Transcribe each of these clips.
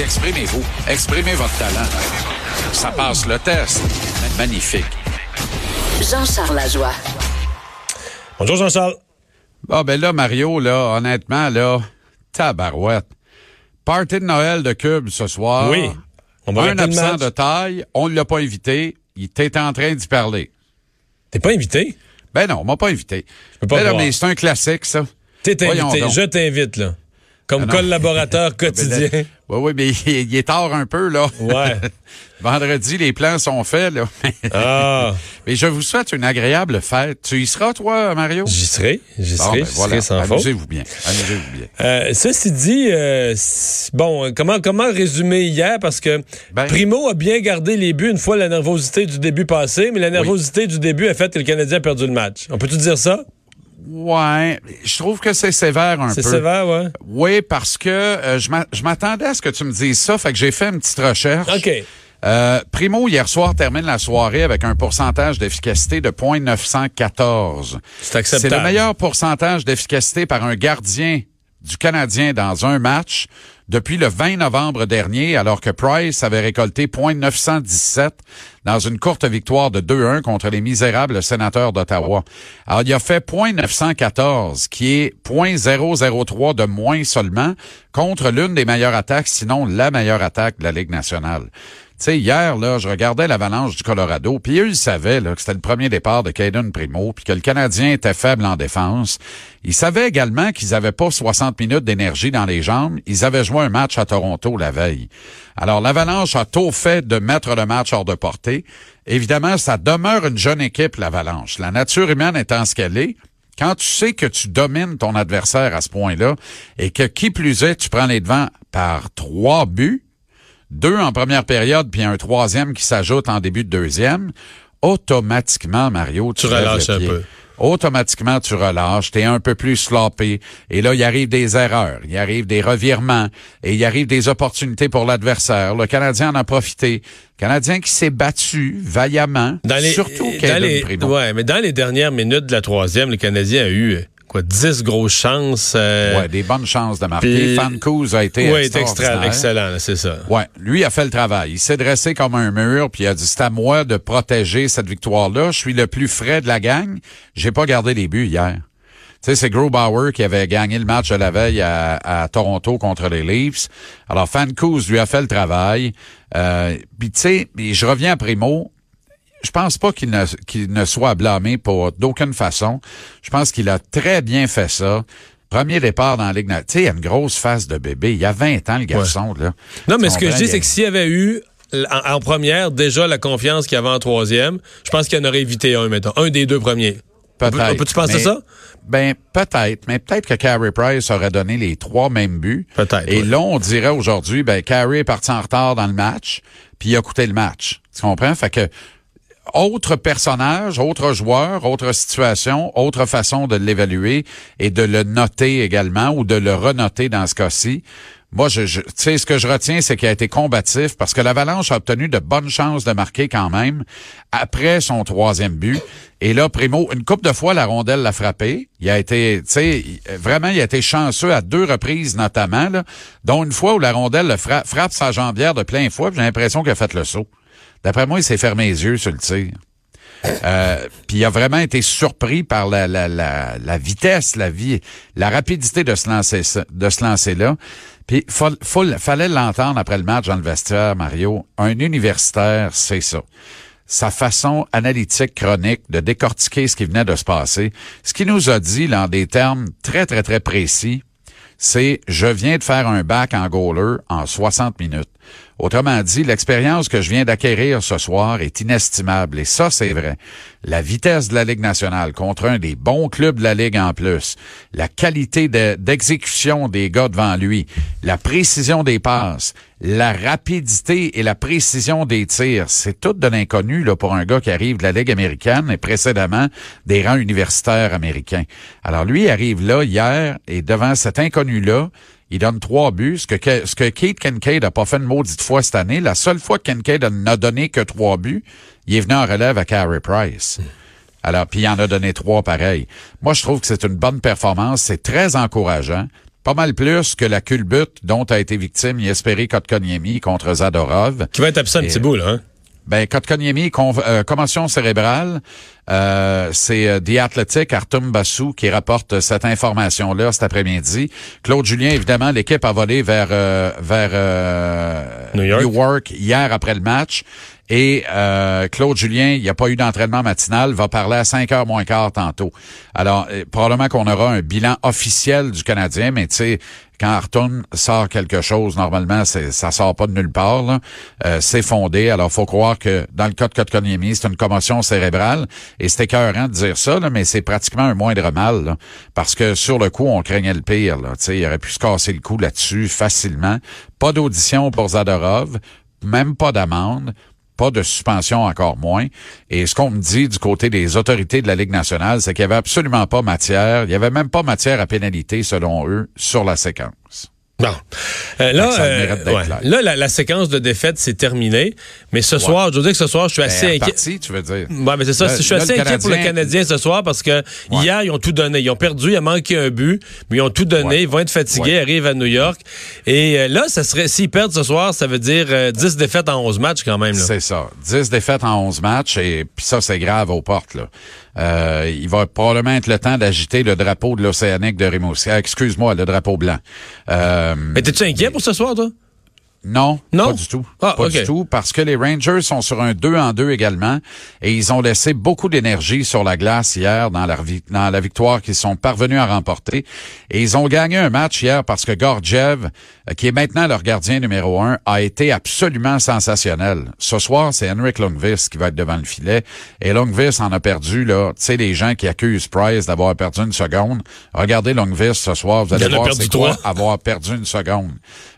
Exprimez-vous. Exprimez votre talent. Ça passe le test. Magnifique. Jean-Charles Lajoie. Bonjour Jean-Charles. Ah ben là, Mario, là, honnêtement, là, tabarouette. Party de Noël de Cube ce soir. Oui. On va Un absent de taille, on ne l'a pas invité. Il était en train d'y parler. T'es pas invité? Ben non, on m'a pas invité. peux pas Ben là, mais c'est un classique, ça. T'es invité. donc. Je t'invite, là. Comme Ah collaborateur quotidien. Oui, oui, mais il, il est tard un peu, là. Ouais. Vendredi, les plans sont faits, là. Ah, mais je vous souhaite une agréable fête. Tu y seras, toi, Mario? j'y serai. J'y Bon, serai. ben voilà. serai sans faute. Amusez-vous bien. Amusez-vous bien. Euh, ceci dit, euh, bon, euh, comment comment résumer hier? Parce que Ben- Primo a bien gardé les buts une fois la nervosité du début passé, mais la nervosité du début a fait que le Canadien a perdu le match. On peut-tu dire ça? Ouais, je trouve que c'est sévère un peu. C'est sévère, ouais. Oui, parce que euh, je m'a- je m'attendais à ce que tu me dises ça, fait que j'ai fait une petite recherche. Ok. Euh, Primo, hier soir, termine la soirée avec un pourcentage d'efficacité de 0.914. C'est C'est acceptable. le meilleur pourcentage d'efficacité par un gardien du Canadien dans un match depuis le 20 novembre dernier, alors que Price avait récolté 0.917 dans une courte victoire de 2-1 contre les misérables sénateurs d'Ottawa. Alors, il a fait 0.914, qui est 0.003 de moins seulement, contre l'une des meilleures attaques, sinon la meilleure attaque de la Ligue nationale. Sais, hier, là, je regardais l'avalanche du Colorado, puis eux, ils savaient là, que c'était le premier départ de Caden Primo, puis que le Canadien était faible en défense. Ils savaient également qu'ils avaient pas 60 minutes d'énergie dans les jambes. Ils avaient joué un match à Toronto la veille. Alors, l'avalanche a tôt fait de mettre le match hors de portée. Évidemment, ça demeure une jeune équipe, l'avalanche. La nature humaine étant ce qu'elle est, quand tu sais que tu domines ton adversaire à ce point-là, et que qui plus est, tu prends les devants par trois buts, deux en première période, puis un troisième qui s'ajoute en début de deuxième, automatiquement, Mario, tu, Tu relâches un peu. Automatiquement, tu relâches, t'es un peu plus sloppé, et là, il arrive des erreurs, il arrive des revirements, et il arrive des opportunités pour l'adversaire. Le Canadien en a profité. Canadien qui s'est battu vaillamment, Dans les, surtout dans Caden les, Primo. ouais, mais dans les dernières minutes de la troisième, le Canadien a eu euh, quoi 10 grosses chances. euh, Ouais, des bonnes chances de marquer. puis- Fancouz a été ouais, extra, excellent, c'est ça. Ouais, lui a fait le travail. Il s'est dressé comme un mur, puis il a dit c'est à moi de protéger cette victoire-là. Je suis le plus frais de la gang. J'ai pas gardé les buts hier. Tu sais, c'est Grobauer qui avait gagné le match de la veille à, à Toronto contre les Leafs. Alors, Fancouz lui a fait le travail. Euh, puis tu sais, je reviens à Primo. Je pense pas qu'il ne, qu'il ne soit blâmé pour d'aucune façon. Je pense qu'il a très bien fait ça. Premier départ dans la Ligue. Tu sais, il a une grosse face de bébé. Il y a 20 ans, le garçon, là. Non, mais ce que je dis, c'est que s'il y avait eu en, en première déjà la confiance qu'il y avait en troisième, je pense qu'il en aurait évité un, mettons. Un des deux premiers. Peut-être. on peut-tu penser mais- ça? Ben, peut-être, mais peut-être que Carey Price aurait donné les trois mêmes buts. Peut-être, Et ouais. là, on dirait aujourd'hui, ben, Carey est parti en retard dans le match, puis il a coûté le match. Tu comprends? Fait que, autre personnage, autre joueur, autre situation, autre façon de l'évaluer et de le noter également ou de le renoter dans ce cas-ci. Moi, je, tu sais, ce que je retiens, c'est qu'il a été combatif parce que l'Avalanche a obtenu de bonnes chances de marquer quand même après son troisième but. Et là, Primo, une coupe de fois, la rondelle l'a frappé. Il a été, tu sais, vraiment, il a été chanceux à deux reprises notamment, là, dont une fois où la rondelle le fra- frappe sa jambière de plein fouet, j'ai l'impression qu'il a fait le saut. D'après moi, il s'est fermé les yeux sur le tir. Euh, puis il a vraiment été surpris par la, la, la, la vitesse, la vie, la rapidité de se lancer, de se lancer là. Puis faut, fallait l'entendre après le match dans le vestiaire, Mario. Un universitaire, c'est ça. Sa façon analytique, chronique, de décortiquer ce qui venait de se passer. Ce qu'il nous a dit, là, en des termes très, très, très précis, c'est je viens de faire un bac en goaler en 60 minutes. Autrement dit, l'expérience que je viens d'acquérir ce soir est inestimable. Et ça, c'est vrai. La vitesse de la Ligue nationale contre un des bons clubs de la Ligue en plus, la qualité de- d'exécution des gars devant lui, la précision des passes, la rapidité et la précision des tirs, c'est tout de l'inconnu là, pour un gars qui arrive de la Ligue américaine et précédemment des rangs universitaires américains. Alors lui arrive là hier et devant cet inconnu-là, il donne trois buts, ce que, ce que Kate Kincaid n'a pas fait une maudite fois cette année. La seule fois que Kincaid n'a donné que trois buts, il est venu en relève à Carey Price. Alors, puis il en a donné trois pareils. Moi, je trouve que c'est une bonne performance. C'est très encourageant. Pas mal plus que la culbute dont a été victime Yesperi Kotkaniemi contre Zadorov. Qui va être absent un Et- petit bout, là. Hein? Ben, Kotkaniemi, euh, commotion cérébrale, euh, c'est euh, The Athletic, Artum Bassou, qui rapporte cette information-là cet après-midi. Claude Julien, évidemment, l'équipe a volé vers euh, vers euh, New York. hier après le match. Et euh, Claude Julien, il n'y a pas eu d'entraînement matinal, va parler à 5 heures moins quart tantôt. Alors, euh, probablement qu'on aura un bilan officiel du Canadien, mais tu sais, quand Arton sort quelque chose, normalement, ça sort pas de nulle part. Euh, c'est fondé. Alors, faut croire que dans le cas de Kotkaniemi, c'est une commotion cérébrale. Et c'est écœurant de dire ça, là, mais c'est pratiquement un moindre mal. là. parce que sur le coup, on craignait le pire. Là. Il aurait pu se casser le cou là-dessus facilement. Pas d'audition pour Zadorov, même pas d'amende pas de suspension encore moins. Et ce qu'on me dit du côté des autorités de la Ligue nationale, c'est qu'il n'y avait absolument pas matière, il n'y avait même pas matière à pénalité, selon eux, sur la séquence. Bon. Euh, là, euh, ouais. là la, la séquence de défaite, c'est terminé. Mais ce soir, je veux dire que ce soir, je suis assez Ben, inquiet. reparti, tu veux dire? Ouais, mais c'est ça. Je suis là, assez inquiet pour le Canadien- ce soir parce que Ouais. hier, ils ont tout donné. Ils ont perdu, il a manqué un but, mais ils ont tout donné. Ils vont être fatigués, Ouais. arrivent à New York. Et euh, là, ça serait s'ils perdent ce soir, ça veut dire euh, 10 défaites en 11 matchs quand même. C'est ça. 10 défaites en 11 matchs et puis ça, c'est grave aux portes. Là. Euh, il va probablement être le temps d'agiter le drapeau de l'Océanique de Rimouski. Ah, Excuse-moi, le drapeau blanc. Euh, Mais t'es-tu inquiet pour ce soir, toi? Non, Non? pas du tout. Ah, pas du tout, parce que les Rangers sont sur un 2 en 2 également et ils ont laissé beaucoup d'énergie sur la glace hier dans la, dans la victoire qu'ils sont parvenus à remporter. Et ils ont gagné un match hier parce que Gorgiev, euh, qui est maintenant leur gardien numéro un, a été absolument sensationnel. Ce soir, c'est Henrik Lundqvist qui va être devant le filet. Et Lundqvist en a perdu, là. Tu sais, les gens qui accusent Price d'avoir perdu une seconde. Regardez Lundqvist ce soir, vous allez voir c'est quoi avoir perdu une seconde.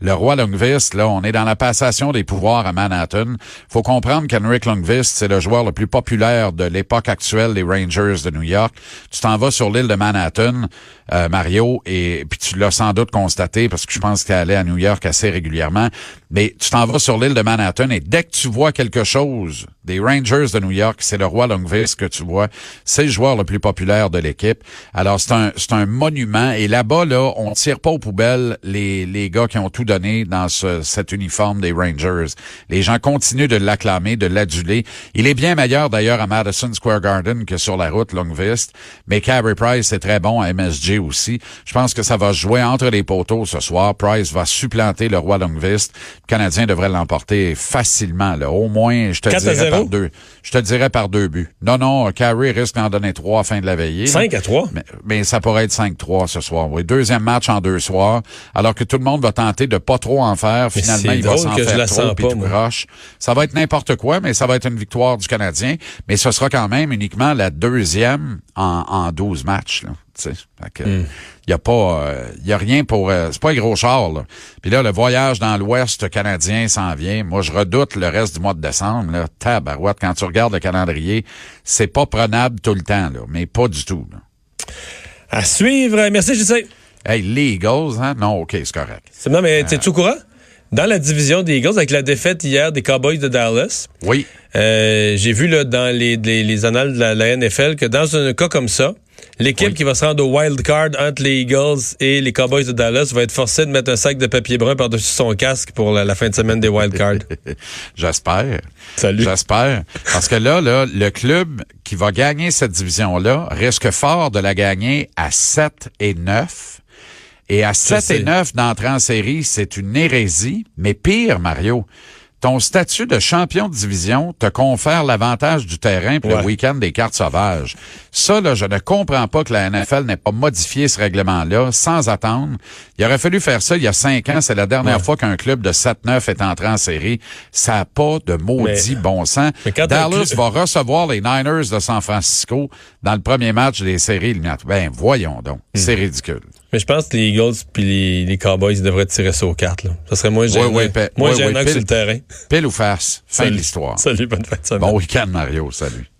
Le roi Lundqvist, là, on est dans la passation des pouvoirs à Manhattan. Faut comprendre qu'Henrik Lundqvist, c'est le joueur le plus populaire de l'époque actuelle des Rangers de New York. Tu t'en vas sur l'île de Manhattan, euh, Mario, et puis tu l'as sans doute constaté parce que je pense qu'il allait à New York assez régulièrement. Mais tu t'en vas sur l'île de Manhattan et dès que tu vois quelque chose des Rangers de New York, c'est le roi Lundqvist que tu vois. C'est le joueur le plus populaire de l'équipe. Alors c'est un c'est un monument et là-bas là, on tire pas aux poubelles les les gars qui ont tout donné dans ce, cet uniforme des Rangers. Les gens continuent de l'acclamer, de l'aduler. Il est bien meilleur d'ailleurs à Madison Square Garden que sur la route Lundqvist, mais Carey Price est très bon à MSG aussi. Je pense que ça va jouer entre les poteaux ce soir. Price va supplanter le roi Lundqvist. Le Canadien devrait l'emporter facilement là, au moins je te 4 à dirais 0? par deux. Je te dirais par deux buts. Non non, Carey risque d'en donner trois à fin de la veillée. 5 à 3. Mais, mais ça pourrait être 5-3 ce soir. Oui, deuxième match en deux soirs, alors que tout le monde va tenter de pas trop en faire. Finalement, il va s'en faire trop puis tout croche. Ça va être n'importe quoi, mais ça va être une victoire du Canadien. Mais ce sera quand même uniquement la deuxième en, en 12 matchs. Là, tu sais. Fait que, Hmm. y a pas, euh, y a rien pour, euh, c'est pas un gros char, là. Puis là, le voyage dans l'Ouest canadien s'en vient. Moi, je redoute le reste du mois de décembre, là. Tabarouette, quand tu regardes le calendrier, c'est pas prenable tout le temps, là. Mais pas du tout, là. À suivre. Merci, JC. Hey, les Eagles, hein? Non, OK, c'est correct. C'est- Non, mais t'es-tu au courant? Dans la division des Eagles, avec la défaite hier des Cowboys de Dallas, Oui. euh, j'ai vu là, dans les, les, les annales de la, la NFL que dans un cas comme ça, l'équipe Oui. qui va se rendre au wild card entre les Eagles et les Cowboys de Dallas va être forcée de mettre un sac de papier brun par-dessus son casque pour la, la fin de semaine des wild cards. J'espère. Salut. J'espère. Parce que là, là, le club qui va gagner cette division-là risque fort de la gagner à 7 et 9. Et à 7 sais. et 9 d'entrer en série, c'est une hérésie. Mais pire, Mario, ton statut de champion de division te confère l'avantage du terrain pour Ouais. le week-end des cartes sauvages. Ça, là, je ne comprends pas que la NFL n'ait pas modifié ce règlement-là sans attendre. Il aurait fallu faire ça il y a cinq ans. C'est la dernière Ouais. fois qu'un club de 7-9 est entré en série. Ça n'a pas de maudit Mais- bon sens. Dallas va recevoir les Niners de San Francisco dans le premier match des séries éliminatoires. Ben, voyons donc. Hmm. C'est ridicule. Mais je pense que les Eagles puis les, les Cowboys devraient tirer ça aux cartes. Là. Ça serait moins gênant, ouais, pa- moins gênant que sur le terrain. Pile ou face. Fin de l'histoire. Salut, bonne fin de semaine. Bon week-end, Mario. Salut.